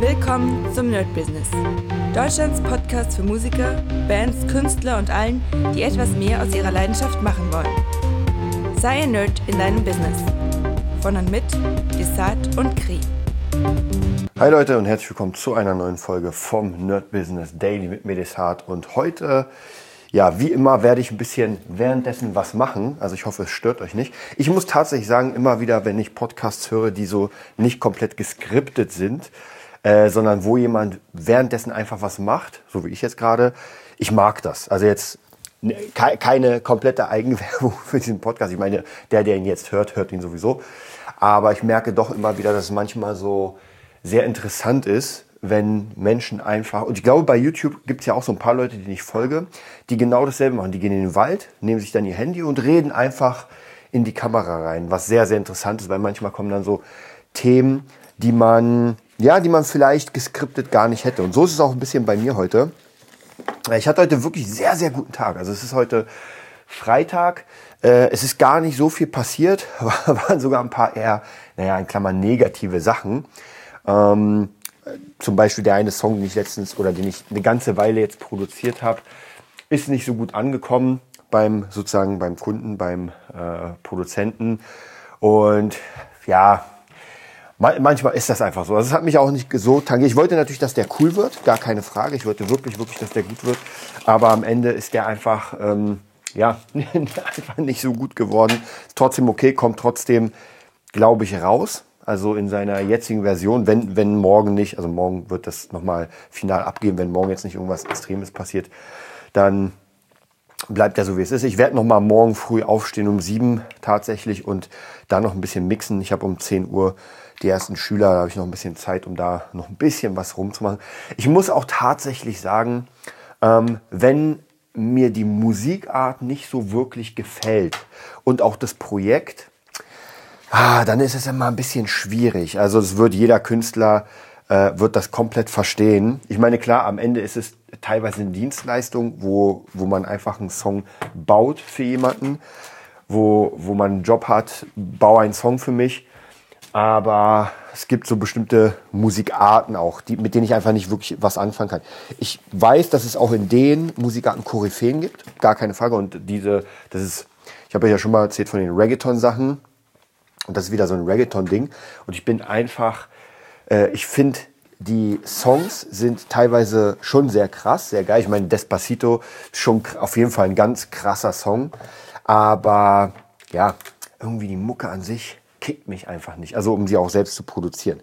Willkommen zum Nerd Business. Deutschlands Podcast für Musiker, Bands, Künstler und allen, die etwas mehr aus ihrer Leidenschaft machen wollen. Sei ein Nerd in deinem Business. Von und mit Desart und Kri. Hi Leute und herzlich willkommen zu einer neuen Folge vom Nerd Business Daily mit Medesart. Und heute, ja, wie immer werde ich ein bisschen währenddessen was machen. Also ich hoffe, es stört euch nicht. Ich muss tatsächlich sagen, immer wieder, wenn ich Podcasts höre, die so nicht komplett geskriptet sind, äh, sondern wo jemand währenddessen einfach was macht, so wie ich jetzt gerade. Ich mag das. Also jetzt ne, keine komplette Eigenwerbung für diesen Podcast. Ich meine, der, der ihn jetzt hört, hört ihn sowieso. Aber ich merke doch immer wieder, dass es manchmal so sehr interessant ist, wenn Menschen einfach, und ich glaube, bei YouTube gibt es ja auch so ein paar Leute, die ich folge, die genau dasselbe machen. Die gehen in den Wald, nehmen sich dann ihr Handy und reden einfach in die Kamera rein, was sehr, sehr interessant ist, weil manchmal kommen dann so Themen, die man ja, die man vielleicht geskriptet gar nicht hätte. Und so ist es auch ein bisschen bei mir heute. Ich hatte heute wirklich sehr, sehr guten Tag. Also es ist heute Freitag. Äh, es ist gar nicht so viel passiert, waren sogar ein paar eher, naja, in Klammern negative Sachen. Ähm, zum Beispiel der eine Song, den ich letztens oder den ich eine ganze Weile jetzt produziert habe, ist nicht so gut angekommen beim sozusagen beim Kunden, beim äh, Produzenten. Und ja, Manchmal ist das einfach so. Also es hat mich auch nicht so tangiert. Ich wollte natürlich, dass der cool wird, gar keine Frage. Ich wollte wirklich, wirklich, dass der gut wird. Aber am Ende ist der einfach, ähm, ja, einfach nicht so gut geworden. Trotzdem okay, kommt trotzdem, glaube ich, raus. Also in seiner jetzigen Version, wenn, wenn morgen nicht, also morgen wird das nochmal final abgeben, wenn morgen jetzt nicht irgendwas Extremes passiert, dann bleibt er so wie es ist. Ich werde nochmal morgen früh aufstehen um sieben tatsächlich und da noch ein bisschen mixen. Ich habe um 10 Uhr die ersten Schüler, da habe ich noch ein bisschen Zeit, um da noch ein bisschen was rumzumachen. Ich muss auch tatsächlich sagen, ähm, wenn mir die Musikart nicht so wirklich gefällt und auch das Projekt, ah, dann ist es immer ein bisschen schwierig. Also es wird jeder Künstler äh, wird das komplett verstehen. Ich meine, klar, am Ende ist es teilweise eine Dienstleistung, wo, wo man einfach einen Song baut für jemanden, wo, wo man einen Job hat, baue einen Song für mich. Aber es gibt so bestimmte Musikarten auch, die, mit denen ich einfach nicht wirklich was anfangen kann. Ich weiß, dass es auch in den Musikarten Koryphäen gibt, gar keine Frage. Und diese, das ist, ich habe ja schon mal erzählt von den Reggaeton-Sachen. Und das ist wieder so ein Reggaeton-Ding. Und ich bin einfach, äh, ich finde, die Songs sind teilweise schon sehr krass, sehr geil. Ich meine, Despacito ist schon auf jeden Fall ein ganz krasser Song. Aber ja, irgendwie die Mucke an sich kickt mich einfach nicht. Also um sie auch selbst zu produzieren.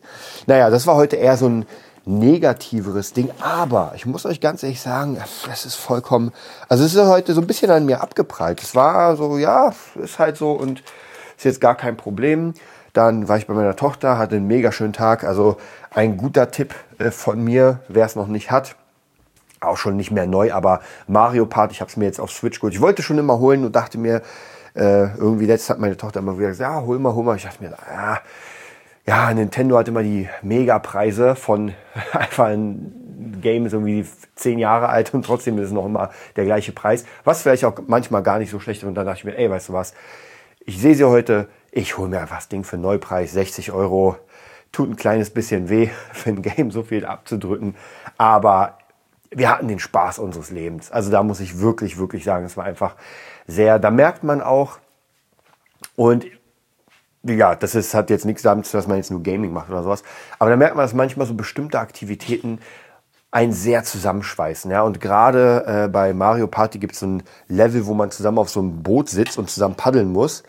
Naja, das war heute eher so ein negativeres Ding. Aber ich muss euch ganz ehrlich sagen, es ist vollkommen, also es ist heute so ein bisschen an mir abgeprallt. Es war so, ja, ist halt so und ist jetzt gar kein Problem. Dann war ich bei meiner Tochter, hatte einen mega schönen Tag. Also ein guter Tipp äh, von mir, wer es noch nicht hat. Auch schon nicht mehr neu, aber Mario Part, ich habe es mir jetzt auf Switch geholt. Ich wollte schon immer holen und dachte mir, äh, irgendwie letztens hat meine Tochter immer wieder gesagt, ja, hol mal, hol mal. Ich dachte mir, ja, ja, Nintendo hat immer die Megapreise von einfach ein Game ist irgendwie zehn Jahre alt und trotzdem ist es noch immer der gleiche Preis. Was vielleicht auch manchmal gar nicht so schlecht ist. Und dann dachte ich mir, ey, weißt du was? Ich sehe sie heute, ich hole mir einfach das Ding für Neupreis, 60 Euro. Tut ein kleines bisschen weh, für ein Game so viel abzudrücken. Aber wir hatten den Spaß unseres Lebens. Also da muss ich wirklich, wirklich sagen, es war einfach sehr, da merkt man auch, und ja, das ist, hat jetzt nichts damit zu tun, dass man jetzt nur Gaming macht oder sowas, aber da merkt man, dass manchmal so bestimmte Aktivitäten einen sehr zusammenschweißen. Ja? Und gerade äh, bei Mario Party gibt es so ein Level, wo man zusammen auf so einem Boot sitzt und zusammen paddeln muss.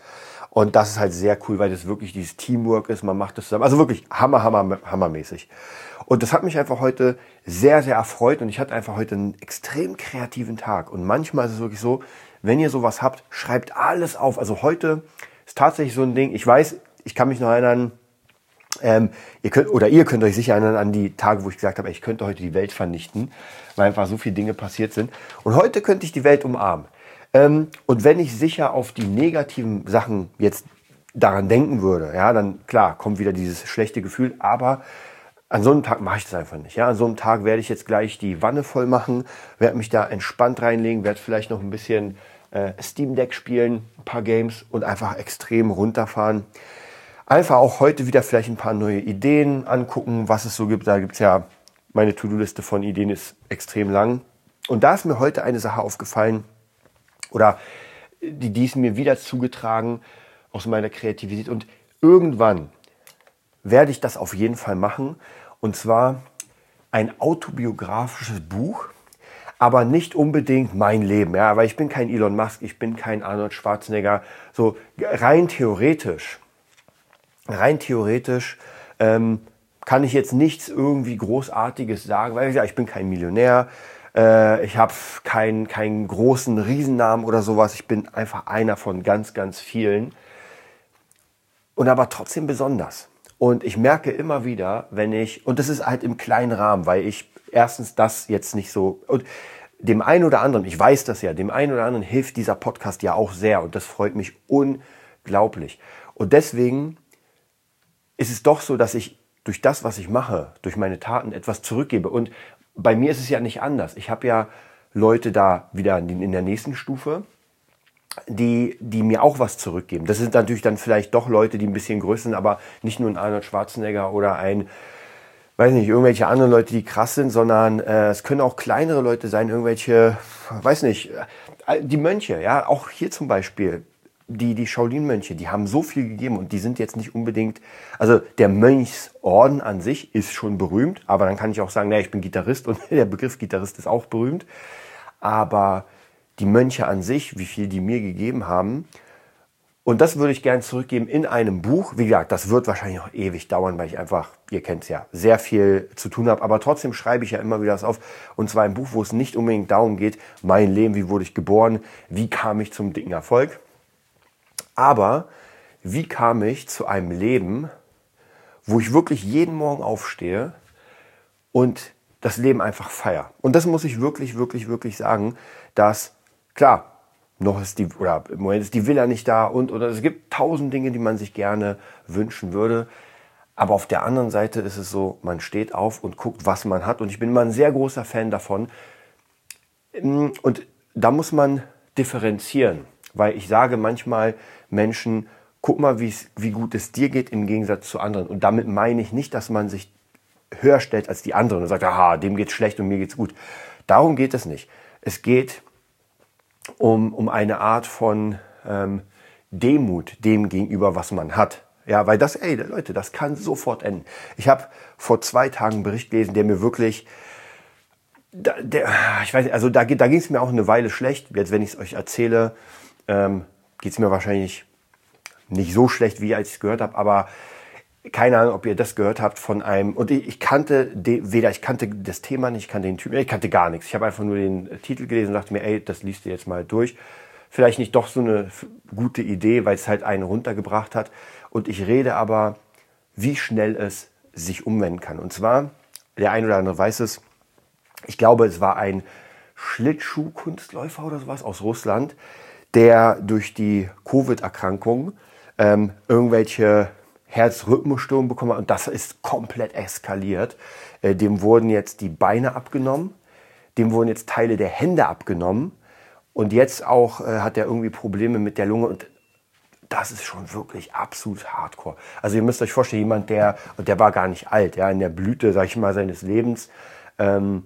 Und das ist halt sehr cool, weil das wirklich dieses Teamwork ist. Man macht das zusammen. Also wirklich hammer, hammer, hammermäßig. Und das hat mich einfach heute sehr, sehr erfreut. Und ich hatte einfach heute einen extrem kreativen Tag. Und manchmal ist es wirklich so, wenn ihr sowas habt, schreibt alles auf. Also heute ist tatsächlich so ein Ding. Ich weiß, ich kann mich noch erinnern, ähm, ihr könnt, oder ihr könnt euch sicher erinnern an die Tage, wo ich gesagt habe, ich könnte heute die Welt vernichten, weil einfach so viele Dinge passiert sind. Und heute könnte ich die Welt umarmen. Ähm, und wenn ich sicher auf die negativen Sachen jetzt daran denken würde, ja, dann klar, kommt wieder dieses schlechte Gefühl, aber an so einem Tag mache ich das einfach nicht. Ja, an so einem Tag werde ich jetzt gleich die Wanne voll machen, werde mich da entspannt reinlegen, werde vielleicht noch ein bisschen äh, Steam Deck spielen, ein paar Games und einfach extrem runterfahren. einfach auch heute wieder vielleicht ein paar neue Ideen angucken, was es so gibt. Da gibt es ja, meine To-Do-Liste von Ideen ist extrem lang. Und da ist mir heute eine Sache aufgefallen, oder die, die ist mir wieder zugetragen aus meiner Kreativität. Und irgendwann werde ich das auf jeden Fall machen. Und zwar ein autobiografisches Buch, aber nicht unbedingt mein Leben. Ja, weil ich bin kein Elon Musk, ich bin kein Arnold Schwarzenegger. So rein theoretisch, rein theoretisch ähm, kann ich jetzt nichts irgendwie Großartiges sagen, weil ja, ich bin kein Millionär, äh, ich habe keinen keinen großen Riesennamen oder sowas. Ich bin einfach einer von ganz, ganz vielen. Und aber trotzdem besonders. Und ich merke immer wieder, wenn ich, und das ist halt im kleinen Rahmen, weil ich erstens das jetzt nicht so, und dem einen oder anderen, ich weiß das ja, dem einen oder anderen hilft dieser Podcast ja auch sehr und das freut mich unglaublich. Und deswegen ist es doch so, dass ich durch das, was ich mache, durch meine Taten etwas zurückgebe. Und bei mir ist es ja nicht anders. Ich habe ja Leute da wieder in der nächsten Stufe, die, die mir auch was zurückgeben. Das sind natürlich dann vielleicht doch Leute, die ein bisschen größer sind, aber nicht nur ein Arnold Schwarzenegger oder ein, weiß nicht, irgendwelche anderen Leute, die krass sind, sondern äh, es können auch kleinere Leute sein, irgendwelche, weiß nicht, äh, die Mönche, ja, auch hier zum Beispiel, die, die Shaolin-Mönche, die haben so viel gegeben und die sind jetzt nicht unbedingt, also der Mönchsorden an sich ist schon berühmt, aber dann kann ich auch sagen, naja, ich bin Gitarrist und der Begriff Gitarrist ist auch berühmt, aber die Mönche an sich, wie viel die mir gegeben haben. Und das würde ich gerne zurückgeben in einem Buch. Wie gesagt, das wird wahrscheinlich noch ewig dauern, weil ich einfach, ihr kennt es ja, sehr viel zu tun habe. Aber trotzdem schreibe ich ja immer wieder das auf. Und zwar ein Buch, wo es nicht unbedingt darum geht, mein Leben, wie wurde ich geboren, wie kam ich zum dicken Erfolg. Aber wie kam ich zu einem Leben, wo ich wirklich jeden Morgen aufstehe und das Leben einfach feier. Und das muss ich wirklich, wirklich, wirklich sagen, dass Klar, noch ist die, oder im Moment ist die Villa nicht da und, oder es gibt tausend Dinge, die man sich gerne wünschen würde. Aber auf der anderen Seite ist es so, man steht auf und guckt, was man hat. Und ich bin immer ein sehr großer Fan davon. Und da muss man differenzieren, weil ich sage manchmal Menschen, guck mal, wie gut es dir geht im Gegensatz zu anderen. Und damit meine ich nicht, dass man sich höher stellt als die anderen und sagt, aha, dem geht's schlecht und mir geht's gut. Darum geht es nicht. Es geht um, um eine Art von ähm, Demut dem gegenüber, was man hat. Ja, weil das, ey, Leute, das kann sofort enden. Ich habe vor zwei Tagen einen Bericht gelesen, der mir wirklich, da, der, ich weiß nicht, also da, da ging es mir auch eine Weile schlecht. Jetzt, wenn ich es euch erzähle, ähm, geht es mir wahrscheinlich nicht so schlecht, wie als ich es gehört habe, aber keine Ahnung, ob ihr das gehört habt von einem, und ich, kannte de, weder, ich kannte das Thema nicht, ich kannte den Typen, ich kannte gar nichts. Ich habe einfach nur den Titel gelesen und dachte mir, ey, das liest du jetzt mal durch. Vielleicht nicht doch so eine gute Idee, weil es halt einen runtergebracht hat. Und ich rede aber, wie schnell es sich umwenden kann. Und zwar, der ein oder andere weiß es, ich glaube, es war ein Schlittschuhkunstläufer oder sowas aus Russland, der durch die Covid-Erkrankung ähm, irgendwelche Herzrhythmusstörung bekommen hat und das ist komplett eskaliert. Äh, dem wurden jetzt die Beine abgenommen, dem wurden jetzt Teile der Hände abgenommen und jetzt auch äh, hat er irgendwie Probleme mit der Lunge und das ist schon wirklich absolut hardcore. Also ihr müsst euch vorstellen, jemand, der, und der war gar nicht alt, ja, in der Blüte, sag ich mal, seines Lebens, ähm,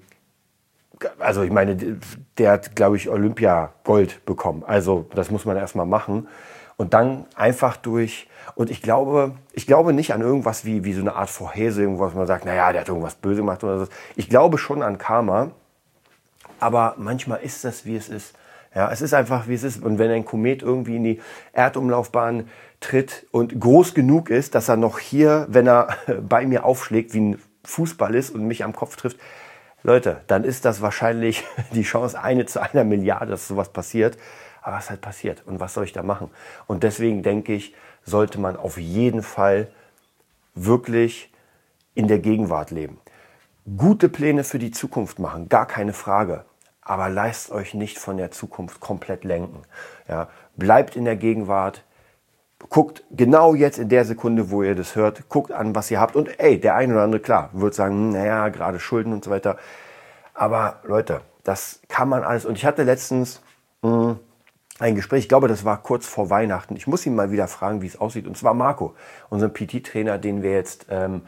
also ich meine, der hat, glaube ich, Olympia Gold bekommen. Also das muss man erstmal machen. Und dann einfach durch und ich glaube, ich glaube nicht an irgendwas wie, wie so eine Art Vorhersehung, was man sagt, naja, der hat irgendwas böse gemacht oder so. Ich glaube schon an Karma, aber manchmal ist das, wie es ist. Ja, es ist einfach, wie es ist. Und wenn ein Komet irgendwie in die Erdumlaufbahn tritt und groß genug ist, dass er noch hier, wenn er bei mir aufschlägt, wie ein Fußball ist und mich am Kopf trifft, Leute, dann ist das wahrscheinlich die Chance eine zu einer Milliarde, dass sowas passiert. Aber ist halt passiert. Und was soll ich da machen? Und deswegen denke ich, sollte man auf jeden Fall wirklich in der Gegenwart leben. Gute Pläne für die Zukunft machen, gar keine Frage. Aber lasst euch nicht von der Zukunft komplett lenken. Ja, bleibt in der Gegenwart, guckt genau jetzt in der Sekunde, wo ihr das hört, guckt an, was ihr habt. Und ey, der eine oder andere, klar, wird sagen, hm, naja, gerade Schulden und so weiter. Aber Leute, das kann man alles. Und ich hatte letztens, mh, hm, ein Gespräch, ich glaube, das war kurz vor Weihnachten. Ich muss ihn mal wieder fragen, wie es aussieht. Und zwar Marco, unseren PT-Trainer, den wir jetzt, ähm,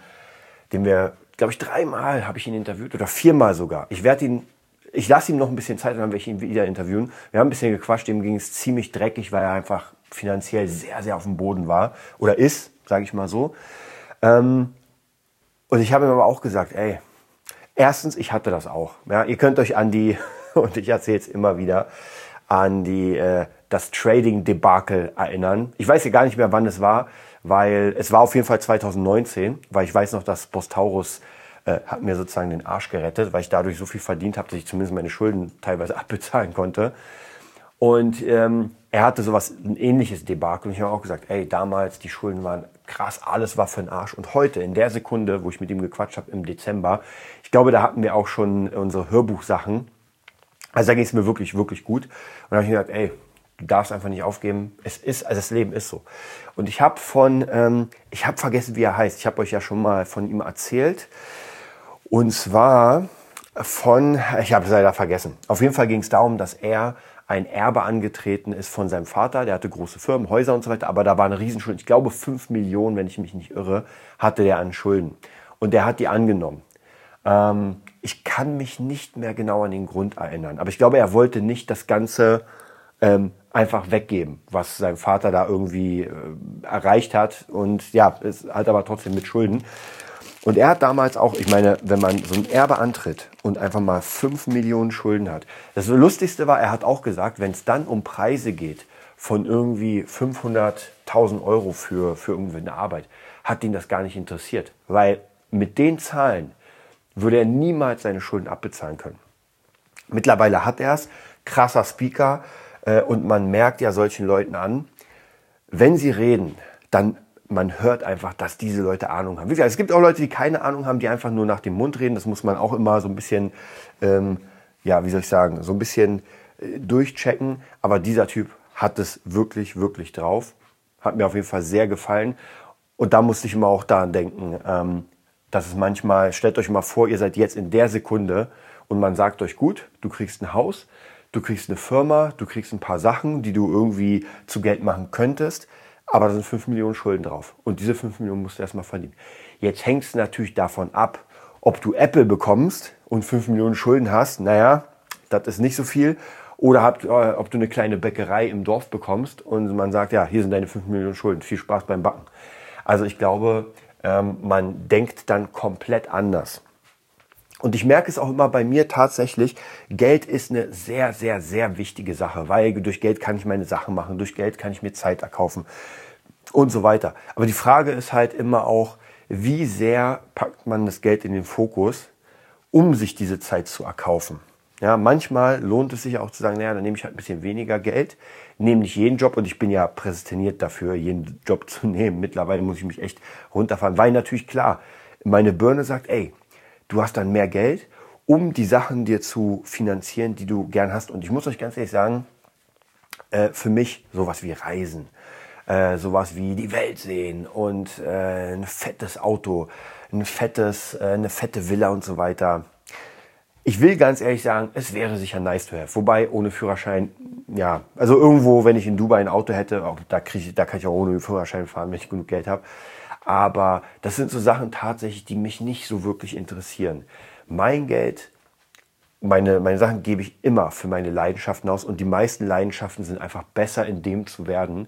den wir, glaube ich, dreimal habe ich ihn interviewt oder viermal sogar. Ich werde ihn, ich lasse ihm noch ein bisschen Zeit, dann werde ich ihn wieder interviewen. Wir haben ein bisschen gequatscht, dem ging es ziemlich dreckig, weil er einfach finanziell sehr, sehr auf dem Boden war oder ist, sage ich mal so. Ähm, und ich habe ihm aber auch gesagt, ey, erstens, ich hatte das auch. Ja, ihr könnt euch an die, und ich erzähle es immer wieder, an die, äh, das Trading-Debakel erinnern. Ich weiß ja gar nicht mehr, wann es war, weil es war auf jeden Fall 2019, weil ich weiß noch, dass Bostaurus äh, hat mir sozusagen den Arsch gerettet, weil ich dadurch so viel verdient habe, dass ich zumindest meine Schulden teilweise abbezahlen konnte. Und ähm, er hatte sowas, ein ähnliches Debakel. Und ich habe auch gesagt, ey, damals, die Schulden waren krass, alles war für den Arsch. Und heute, in der Sekunde, wo ich mit ihm gequatscht habe im Dezember, ich glaube, da hatten wir auch schon unsere Hörbuchsachen also da ging es mir wirklich, wirklich gut. Und da habe ich mir gedacht, ey, du darfst einfach nicht aufgeben. Es ist, also das Leben ist so. Und ich habe von, ähm, ich habe vergessen, wie er heißt. Ich habe euch ja schon mal von ihm erzählt. Und zwar von, ich habe es leider vergessen. Auf jeden Fall ging es darum, dass er ein Erbe angetreten ist von seinem Vater. Der hatte große Firmen, Häuser und so weiter, aber da war eine Riesenschuld. Ich glaube, fünf Millionen, wenn ich mich nicht irre, hatte der an Schulden. Und der hat die angenommen. Ähm, ich kann mich nicht mehr genau an den Grund erinnern. Aber ich glaube, er wollte nicht das Ganze ähm, einfach weggeben, was sein Vater da irgendwie äh, erreicht hat. Und ja, es hat aber trotzdem mit Schulden. Und er hat damals auch, ich meine, wenn man so ein Erbe antritt und einfach mal 5 Millionen Schulden hat. Das Lustigste war, er hat auch gesagt, wenn es dann um Preise geht von irgendwie 500.000 Euro für, für irgendwie eine Arbeit, hat ihn das gar nicht interessiert. Weil mit den Zahlen, würde er niemals seine Schulden abbezahlen können. Mittlerweile hat er es, krasser Speaker äh, und man merkt ja solchen Leuten an, wenn sie reden, dann man hört einfach, dass diese Leute Ahnung haben. Wie gesagt, es gibt auch Leute, die keine Ahnung haben, die einfach nur nach dem Mund reden. Das muss man auch immer so ein bisschen, ähm, ja, wie soll ich sagen, so ein bisschen äh, durchchecken. Aber dieser Typ hat es wirklich, wirklich drauf. Hat mir auf jeden Fall sehr gefallen. Und da musste ich immer auch daran denken, ähm, dass es manchmal, stellt euch mal vor, ihr seid jetzt in der Sekunde und man sagt euch, gut, du kriegst ein Haus, du kriegst eine Firma, du kriegst ein paar Sachen, die du irgendwie zu Geld machen könntest, aber da sind 5 Millionen Schulden drauf. Und diese 5 Millionen musst du erstmal verdienen. Jetzt hängt es natürlich davon ab, ob du Apple bekommst und 5 Millionen Schulden hast. Naja, das ist nicht so viel. Oder ob, äh, ob du eine kleine Bäckerei im Dorf bekommst und man sagt, ja, hier sind deine 5 Millionen Schulden. Viel Spaß beim Backen. Also ich glaube, ähm, man denkt dann komplett anders. Und ich merke es auch immer bei mir tatsächlich, Geld ist eine sehr, sehr, sehr wichtige Sache, weil durch Geld kann ich meine Sachen machen, durch Geld kann ich mir Zeit erkaufen und so weiter. Aber die Frage ist halt immer auch, wie sehr packt man das Geld in den Fokus, um sich diese Zeit zu erkaufen. Ja, manchmal lohnt es sich auch zu sagen, naja, dann nehme ich halt ein bisschen weniger Geld, nehme nicht jeden Job und ich bin ja präsentiert dafür, jeden Job zu nehmen. Mittlerweile muss ich mich echt runterfahren, weil natürlich klar, meine Birne sagt, ey, du hast dann mehr Geld, um die Sachen dir zu finanzieren, die du gern hast. Und ich muss euch ganz ehrlich sagen, äh, für mich sowas wie Reisen, äh, sowas wie die Welt sehen und äh, ein fettes Auto, ein fettes, äh, eine fette Villa und so weiter ich will ganz ehrlich sagen, es wäre sicher nice to have. Wobei ohne Führerschein, ja, also irgendwo, wenn ich in Dubai ein Auto hätte, auch da, krieg da kann ich auch ohne Führerschein fahren, wenn ich genug Geld habe. Aber das sind so Sachen tatsächlich, die mich nicht so wirklich interessieren. Mein Geld, meine, meine Sachen gebe ich immer für meine Leidenschaften aus und die meisten Leidenschaften sind einfach besser in dem zu werden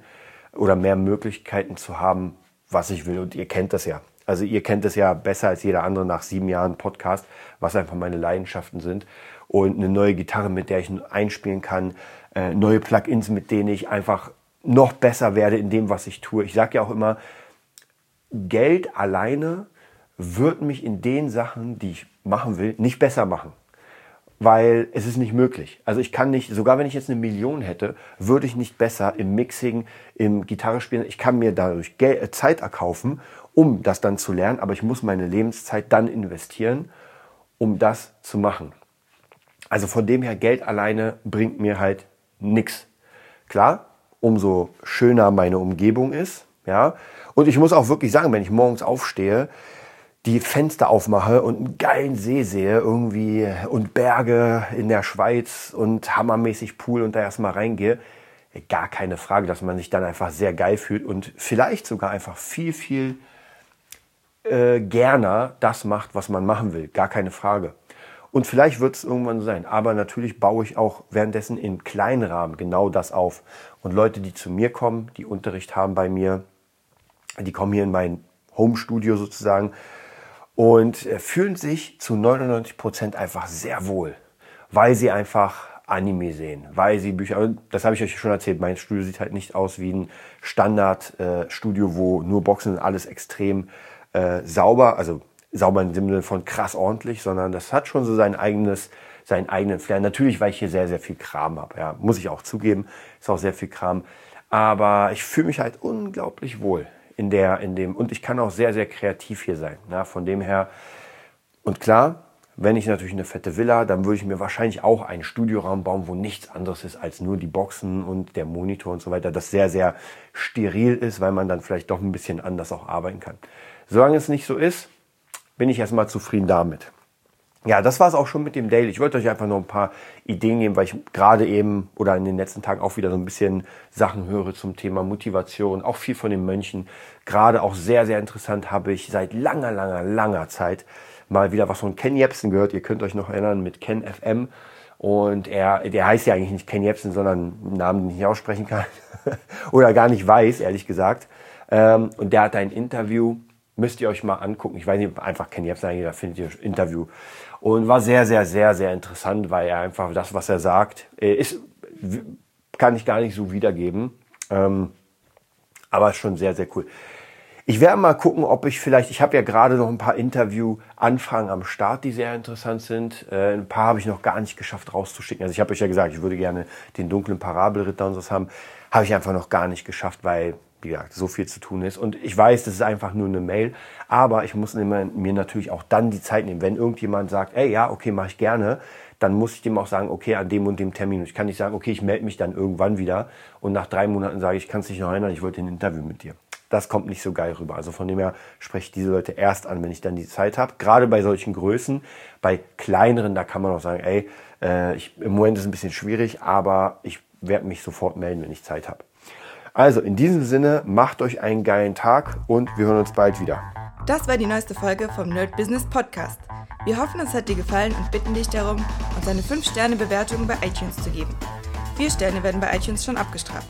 oder mehr Möglichkeiten zu haben, was ich will. Und ihr kennt das ja. Also ihr kennt es ja besser als jeder andere nach sieben Jahren Podcast, was einfach meine Leidenschaften sind. Und eine neue Gitarre, mit der ich einspielen kann, äh, neue Plugins, mit denen ich einfach noch besser werde in dem, was ich tue. Ich sage ja auch immer, Geld alleine wird mich in den Sachen, die ich machen will, nicht besser machen. Weil es ist nicht möglich. Also ich kann nicht, sogar wenn ich jetzt eine Million hätte, würde ich nicht besser im Mixing, im Gitarre spielen. Ich kann mir dadurch Geld, Zeit erkaufen um das dann zu lernen, aber ich muss meine Lebenszeit dann investieren, um das zu machen. Also von dem her, Geld alleine bringt mir halt nichts. Klar, umso schöner meine Umgebung ist, ja. Und ich muss auch wirklich sagen, wenn ich morgens aufstehe, die Fenster aufmache und einen geilen See sehe irgendwie und Berge in der Schweiz und hammermäßig Pool und da erstmal reingehe, gar keine Frage, dass man sich dann einfach sehr geil fühlt und vielleicht sogar einfach viel, viel äh, gerne das macht, was man machen will. Gar keine Frage. Und vielleicht wird es irgendwann so sein. Aber natürlich baue ich auch währenddessen in kleinen Rahmen genau das auf. Und Leute, die zu mir kommen, die Unterricht haben bei mir, die kommen hier in mein Home-Studio sozusagen und äh, fühlen sich zu 99 Prozent einfach sehr wohl, weil sie einfach Anime sehen, weil sie Bücher, das habe ich euch schon erzählt, mein Studio sieht halt nicht aus wie ein Standard-Studio, äh, wo nur Boxen und alles extrem äh, sauber, also sauber im Sinne von krass ordentlich, sondern das hat schon so sein eigenes, seinen eigenen Flair. Natürlich, weil ich hier sehr, sehr viel Kram habe, ja, muss ich auch zugeben, ist auch sehr viel Kram. Aber ich fühle mich halt unglaublich wohl in der, in dem, und ich kann auch sehr, sehr kreativ hier sein. Ja, von dem her, und klar, wenn ich natürlich eine fette Villa, dann würde ich mir wahrscheinlich auch einen Studioraum bauen, wo nichts anderes ist als nur die Boxen und der Monitor und so weiter, das sehr, sehr steril ist, weil man dann vielleicht doch ein bisschen anders auch arbeiten kann. Solange es nicht so ist, bin ich erstmal zufrieden damit. Ja, das war es auch schon mit dem Daily. Ich wollte euch einfach noch ein paar Ideen geben, weil ich gerade eben oder in den letzten Tagen auch wieder so ein bisschen Sachen höre zum Thema Motivation, auch viel von den Mönchen. Gerade auch sehr, sehr interessant habe ich seit langer, langer, langer Zeit mal wieder was von Ken Jebsen gehört. Ihr könnt euch noch erinnern mit Ken FM. Und er, der heißt ja eigentlich nicht Ken Jebsen, sondern einen Namen, den ich nicht aussprechen kann. oder gar nicht weiß, ehrlich gesagt. Ähm, und der hat ein Interview, müsst ihr euch mal angucken. Ich weiß nicht, einfach Ken Jebsen, da findet ihr Interview und war sehr, sehr, sehr, sehr interessant, weil er einfach das, was er sagt, äh, ist, kann ich gar nicht so wiedergeben. Ähm, aber schon sehr, sehr cool. Ich werde mal gucken, ob ich vielleicht, ich habe ja gerade noch ein paar Interview-Anfragen am Start, die sehr interessant sind. Äh, ein paar habe ich noch gar nicht geschafft rauszuschicken. Also ich habe euch ja gesagt, ich würde gerne den dunklen Parabelritter und so haben. Habe ich einfach noch gar nicht geschafft, weil wie gesagt, so viel zu tun ist. Und ich weiß, das ist einfach nur eine Mail, aber ich muss mir natürlich auch dann die Zeit nehmen. Wenn irgendjemand sagt, ey, ja, okay, mache ich gerne, dann muss ich dem auch sagen, okay, an dem und dem Termin. Ich kann nicht sagen, okay, ich melde mich dann irgendwann wieder und nach drei Monaten sage ich, ich kann es nicht noch erinnern, ich wollte ein Interview mit dir. Das kommt nicht so geil rüber. Also von dem her spreche ich diese Leute erst an, wenn ich dann die Zeit habe. Gerade bei solchen Größen, bei kleineren, da kann man auch sagen, ey, äh, ich, im Moment ist es ein bisschen schwierig, aber ich werde mich sofort melden, wenn ich Zeit habe. Also in diesem Sinne, macht euch einen geilen Tag und wir hören uns bald wieder. Das war die neueste Folge vom Nerd Business Podcast. Wir hoffen, es hat dir gefallen und bitten dich darum, uns eine 5-Sterne-Bewertung bei iTunes zu geben. Vier Sterne werden bei iTunes schon abgestraft.